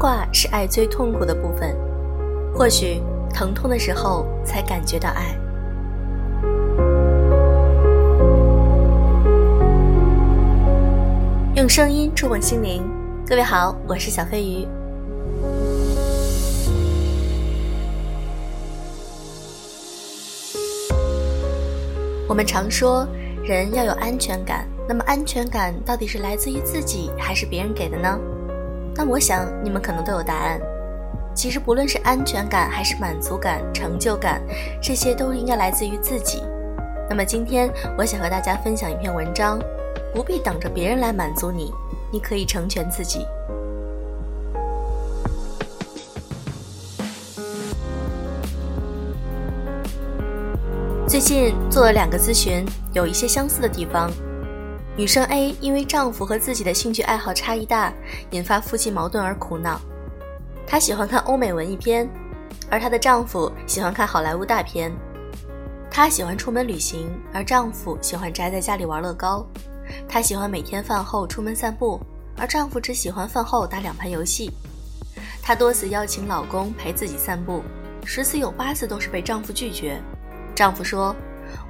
挂是爱最痛苦的部分，或许疼痛的时候才感觉到爱。用声音触碰心灵，各位好，我是小飞鱼。我们常说人要有安全感，那么安全感到底是来自于自己还是别人给的呢？那我想你们可能都有答案。其实不论是安全感还是满足感、成就感，这些都应该来自于自己。那么今天我想和大家分享一篇文章，不必等着别人来满足你，你可以成全自己。最近做了两个咨询，有一些相似的地方。女生 A 因为丈夫和自己的兴趣爱好差异大，引发夫妻矛盾而苦恼。她喜欢看欧美文艺片，而她的丈夫喜欢看好莱坞大片。她喜欢出门旅行，而丈夫喜欢宅在家里玩乐高。她喜欢每天饭后出门散步，而丈夫只喜欢饭后打两盘游戏。她多次邀请老公陪自己散步，十次有八次都是被丈夫拒绝。丈夫说：“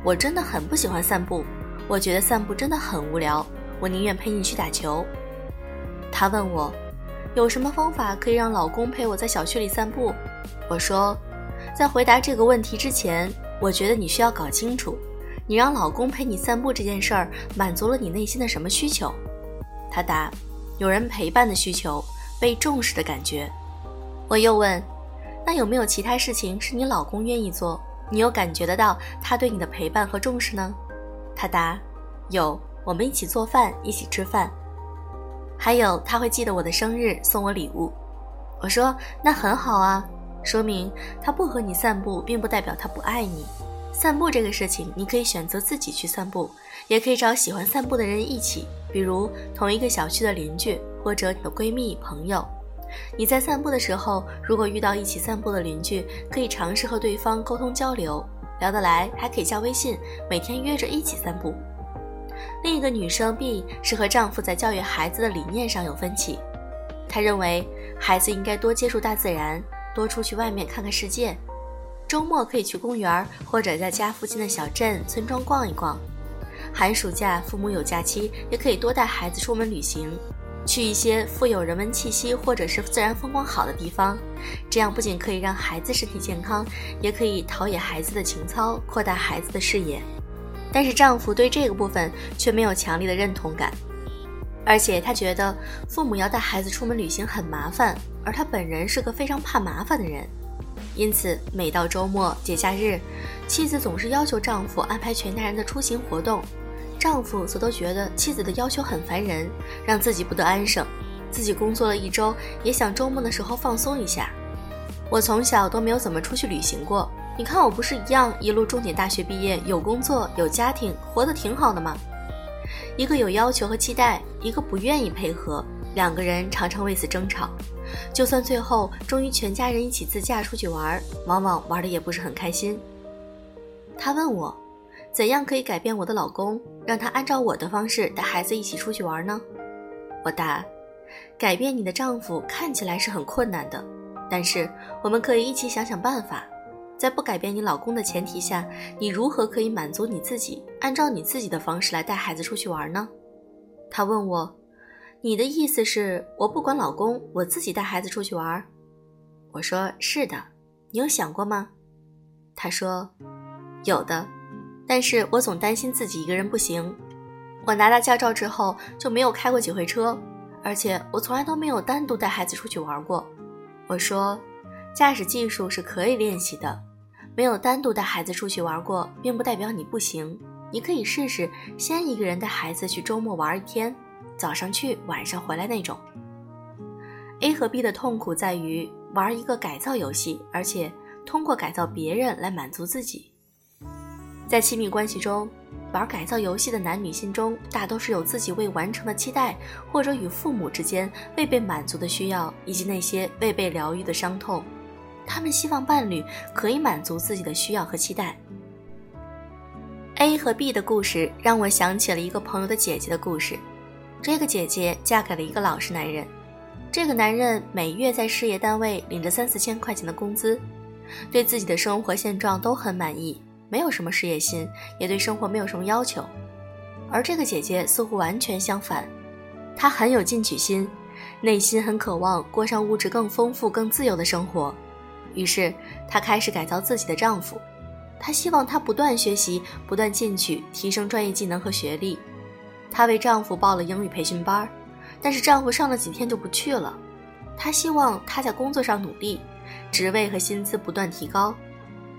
我真的很不喜欢散步，我觉得散步真的很无聊，我宁愿陪你去打球。”她问我：“有什么方法可以让老公陪我在小区里散步？”我说：“在回答这个问题之前，我觉得你需要搞清楚，你让老公陪你散步这件事儿满足了你内心的什么需求？”她答：“有人陪伴的需求，被重视的感觉。”我又问：“那有没有其他事情是你老公愿意做？”你又感觉得到他对你的陪伴和重视呢？他答：有，我们一起做饭，一起吃饭，还有他会记得我的生日送我礼物。我说那很好啊，说明他不和你散步，并不代表他不爱你。散步这个事情，你可以选择自己去散步，也可以找喜欢散步的人一起，比如同一个小区的邻居，或者你的闺蜜朋友。你在散步的时候，如果遇到一起散步的邻居，可以尝试和对方沟通交流，聊得来还可以加微信，每天约着一起散步。另一个女生 B 是和丈夫在教育孩子的理念上有分歧，她认为孩子应该多接触大自然，多出去外面看看世界，周末可以去公园或者在家附近的小镇、村庄逛一逛，寒暑假父母有假期也可以多带孩子出门旅行。去一些富有人文气息或者是自然风光好的地方，这样不仅可以让孩子身体健康，也可以陶冶孩子的情操，扩大孩子的视野。但是丈夫对这个部分却没有强烈的认同感，而且他觉得父母要带孩子出门旅行很麻烦，而他本人是个非常怕麻烦的人，因此每到周末节假日，妻子总是要求丈夫安排全家人的出行活动。丈夫则都觉得妻子的要求很烦人，让自己不得安生。自己工作了一周，也想周末的时候放松一下。我从小都没有怎么出去旅行过，你看我不是一样一路重点大学毕业，有工作有家庭，活得挺好的吗？一个有要求和期待，一个不愿意配合，两个人常常为此争吵。就算最后终于全家人一起自驾出去玩，往往玩的也不是很开心。他问我。怎样可以改变我的老公，让他按照我的方式带孩子一起出去玩呢？我答：改变你的丈夫看起来是很困难的，但是我们可以一起想想办法。在不改变你老公的前提下，你如何可以满足你自己，按照你自己的方式来带孩子出去玩呢？他问我：你的意思是我不管老公，我自己带孩子出去玩？我说：是的。你有想过吗？他说：有的。但是我总担心自己一个人不行。我拿到驾照之后就没有开过几回车，而且我从来都没有单独带孩子出去玩过。我说，驾驶技术是可以练习的，没有单独带孩子出去玩过，并不代表你不行。你可以试试先一个人带孩子去周末玩一天，早上去，晚上回来那种。A 和 B 的痛苦在于玩一个改造游戏，而且通过改造别人来满足自己。在亲密关系中，玩改造游戏的男女心中，大都是有自己未完成的期待，或者与父母之间未被满足的需要，以及那些未被疗愈的伤痛。他们希望伴侣可以满足自己的需要和期待。A 和 B 的故事让我想起了一个朋友的姐姐的故事。这个姐姐嫁给了一个老实男人，这个男人每月在事业单位领着三四千块钱的工资，对自己的生活现状都很满意，没有什么事业心，也对生活没有什么要求。而这个姐姐似乎完全相反，她很有进取心，内心很渴望过上物质更丰富、更自由的生活。于是，她开始改造自己的丈夫。她希望他不断学习、不断进取，提升专业技能和学历。她为丈夫报了英语培训班，但是丈夫上了几天就不去了。她希望他在工作上努力，职位和薪资不断提高。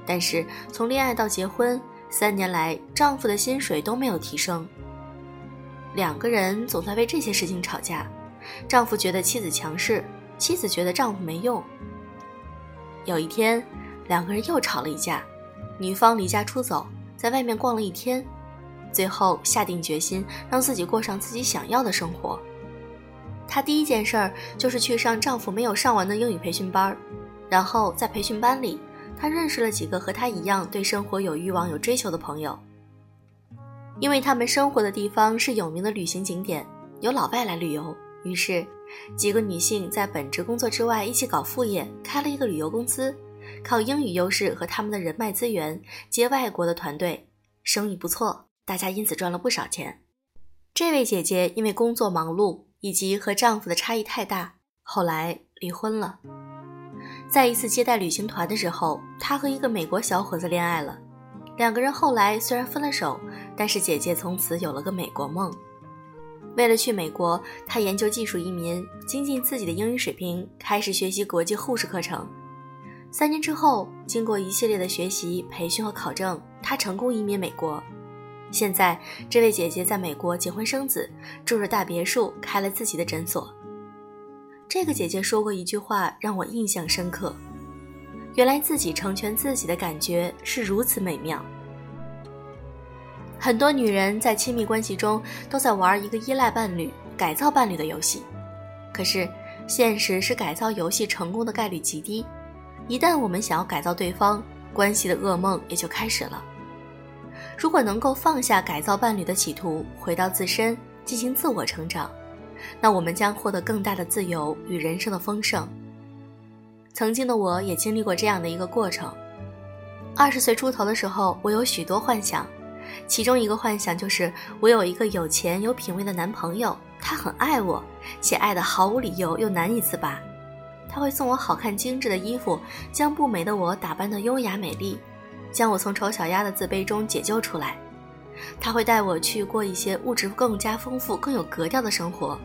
但是从恋爱到结婚三年来，丈夫的薪水都没有提升。两个人总在为这些事情吵架，丈夫觉得妻子强势，妻子觉得丈夫没用。有一天，两个人又吵了一架，女方离家出走，在外面逛了一天，最后下定决心让自己过上自己想要的生活。她第一件事儿就是去上丈夫没有上完的英语培训班，然后在培训班里，她认识了几个和她一样对生活有欲望、有追求的朋友。因为他们生活的地方是有名的旅行景点，有老外来旅游，于是几个女性在本职工作之外一起搞副业，开了一个旅游公司，靠英语优势和他们的人脉资源接外国的团队，生意不错，大家因此赚了不少钱。这位姐姐因为工作忙碌以及和丈夫的差异太大，后来离婚了。在一次接待旅行团的时候，她和一个美国小伙子恋爱了。两个人后来虽然分了手，但是姐姐从此有了个美国梦。为了去美国，她研究技术移民，精进自己的英语水平，开始学习国际护士课程。三年之后，经过一系列的学习、培训和考证，她成功移民美国。现在，这位姐姐在美国结婚生子，住着大别墅，开了自己的诊所。这个姐姐说过一句话，让我印象深刻。原来自己成全自己的感觉是如此美妙。很多女人在亲密关系中都在玩一个依赖伴侣、改造伴侣的游戏，可是现实是改造游戏成功的概率极低。一旦我们想要改造对方，关系的噩梦也就开始了。如果能够放下改造伴侣的企图，回到自身进行自我成长，那我们将获得更大的自由与人生的丰盛。曾经的我也经历过这样的一个过程。二十岁出头的时候，我有许多幻想，其中一个幻想就是我有一个有钱有品位的男朋友，他很爱我，且爱得毫无理由又难以自拔。他会送我好看精致的衣服，将不美的我打扮得优雅美丽，将我从丑小鸭的自卑中解救出来。他会带我去过一些物质更加丰富、更有格调的生活。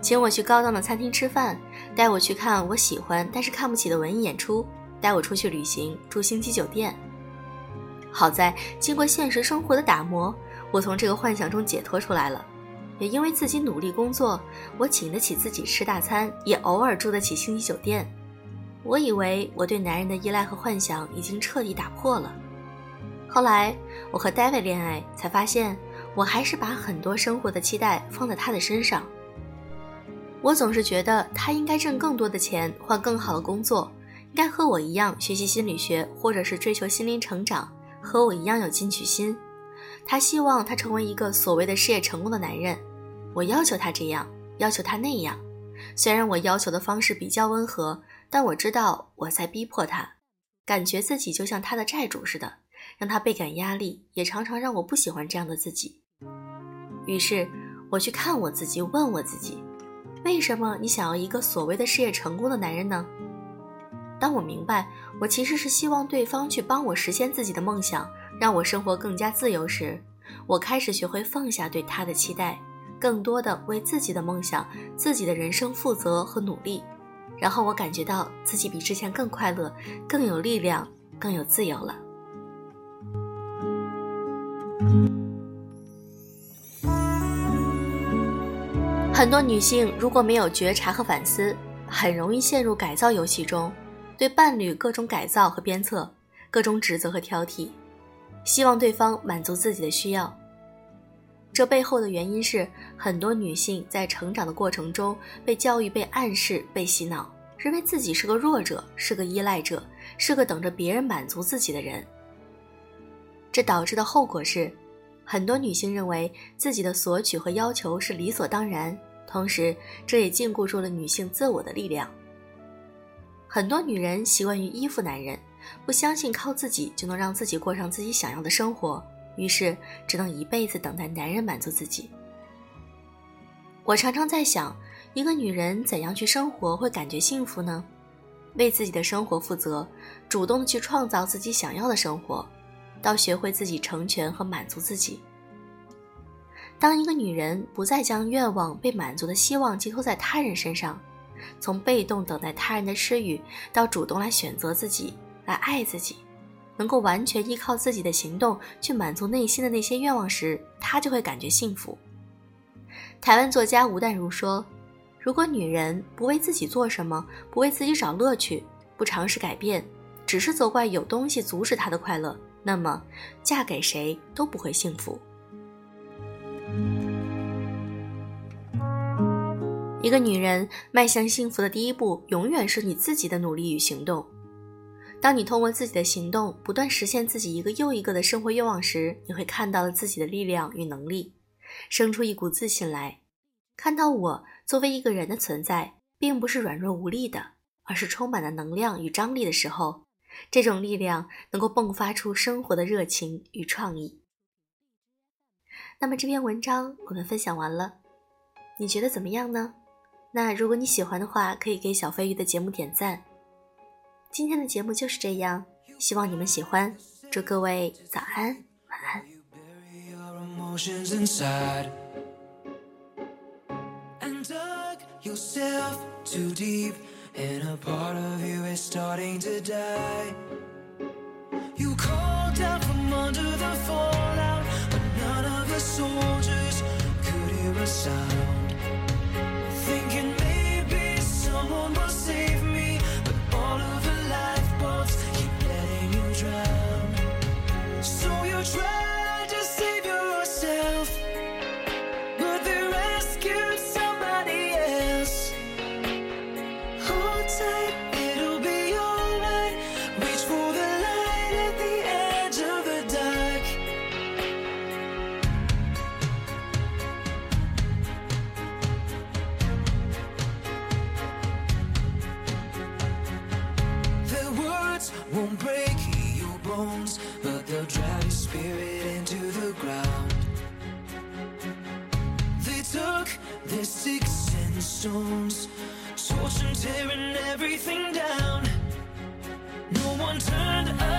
请我去高档的餐厅吃饭，带我去看我喜欢但是看不起的文艺演出，带我出去旅行，住星级酒店。好在经过现实生活的打磨，我从这个幻想中解脱出来了。也因为自己努力工作，我请得起自己吃大餐，也偶尔住得起星级酒店。我以为我对男人的依赖和幻想已经彻底打破了。后来我和 David 恋爱，才发现我还是把很多生活的期待放在他的身上。我总是觉得他应该挣更多的钱，换更好的工作，应该和我一样学习心理学，或者是追求心灵成长，和我一样有进取心。他希望他成为一个所谓的事业成功的男人，我要求他这样，要求他那样。虽然我要求的方式比较温和，但我知道我在逼迫他，感觉自己就像他的债主似的，让他倍感压力，也常常让我不喜欢这样的自己。于是我去看我自己，问我自己。为什么你想要一个所谓的事业成功的男人呢？当我明白我其实是希望对方去帮我实现自己的梦想，让我生活更加自由时，我开始学会放下对他的期待，更多的为自己的梦想、自己的人生负责和努力。然后我感觉到自己比之前更快乐、更有力量、更有自由了。很多女性如果没有觉察和反思，很容易陷入改造游戏中，对伴侣各种改造和鞭策，各种指责和挑剔，希望对方满足自己的需要。这背后的原因是，很多女性在成长的过程中被教育、被暗示、被洗脑，认为自己是个弱者，是个依赖者，是个等着别人满足自己的人。这导致的后果是，很多女性认为自己的索取和要求是理所当然。同时这也禁锢住了女性自我的力量。很多女人习惯于依附男人，不相信靠自己就能让自己过上自己想要的生活，于是只能一辈子等待男人满足自己。我常常在想，一个女人怎样去生活会感觉幸福呢？为自己的生活负责，主动去创造自己想要的生活，到学会自己成全和满足自己。当一个女人不再将愿望被满足的希望寄托在他人身上，从被动等待他人的施予，到主动来选择自己，来爱自己，能够完全依靠自己的行动去满足内心的那些愿望时，她就会感觉幸福。台湾作家吴淡如说：“如果女人不为自己做什么，不为自己找乐趣，不尝试改变，只是责怪有东西阻止她的快乐，那么嫁给谁都不会幸福。”一个女人迈向幸福的第一步，永远是你自己的努力与行动。当你通过自己的行动不断实现自己一个又一个的生活愿望时，你会看到了自己的力量与能力，生出一股自信来。看到我作为一个人的存在，并不是软弱无力的，而是充满了能量与张力的时候，这种力量能够迸发出生活的热情与创意。那么这篇文章我们分享完了，你觉得怎么样呢？那如果你喜欢的话，可以给小飞鱼的节目点赞。今天的节目就是这样，希望你们喜欢。祝各位早安，晚安。Won't break your bones, but they'll drive your spirit into the ground. They took their sticks and stones, torch and tearing everything down. No one turned up.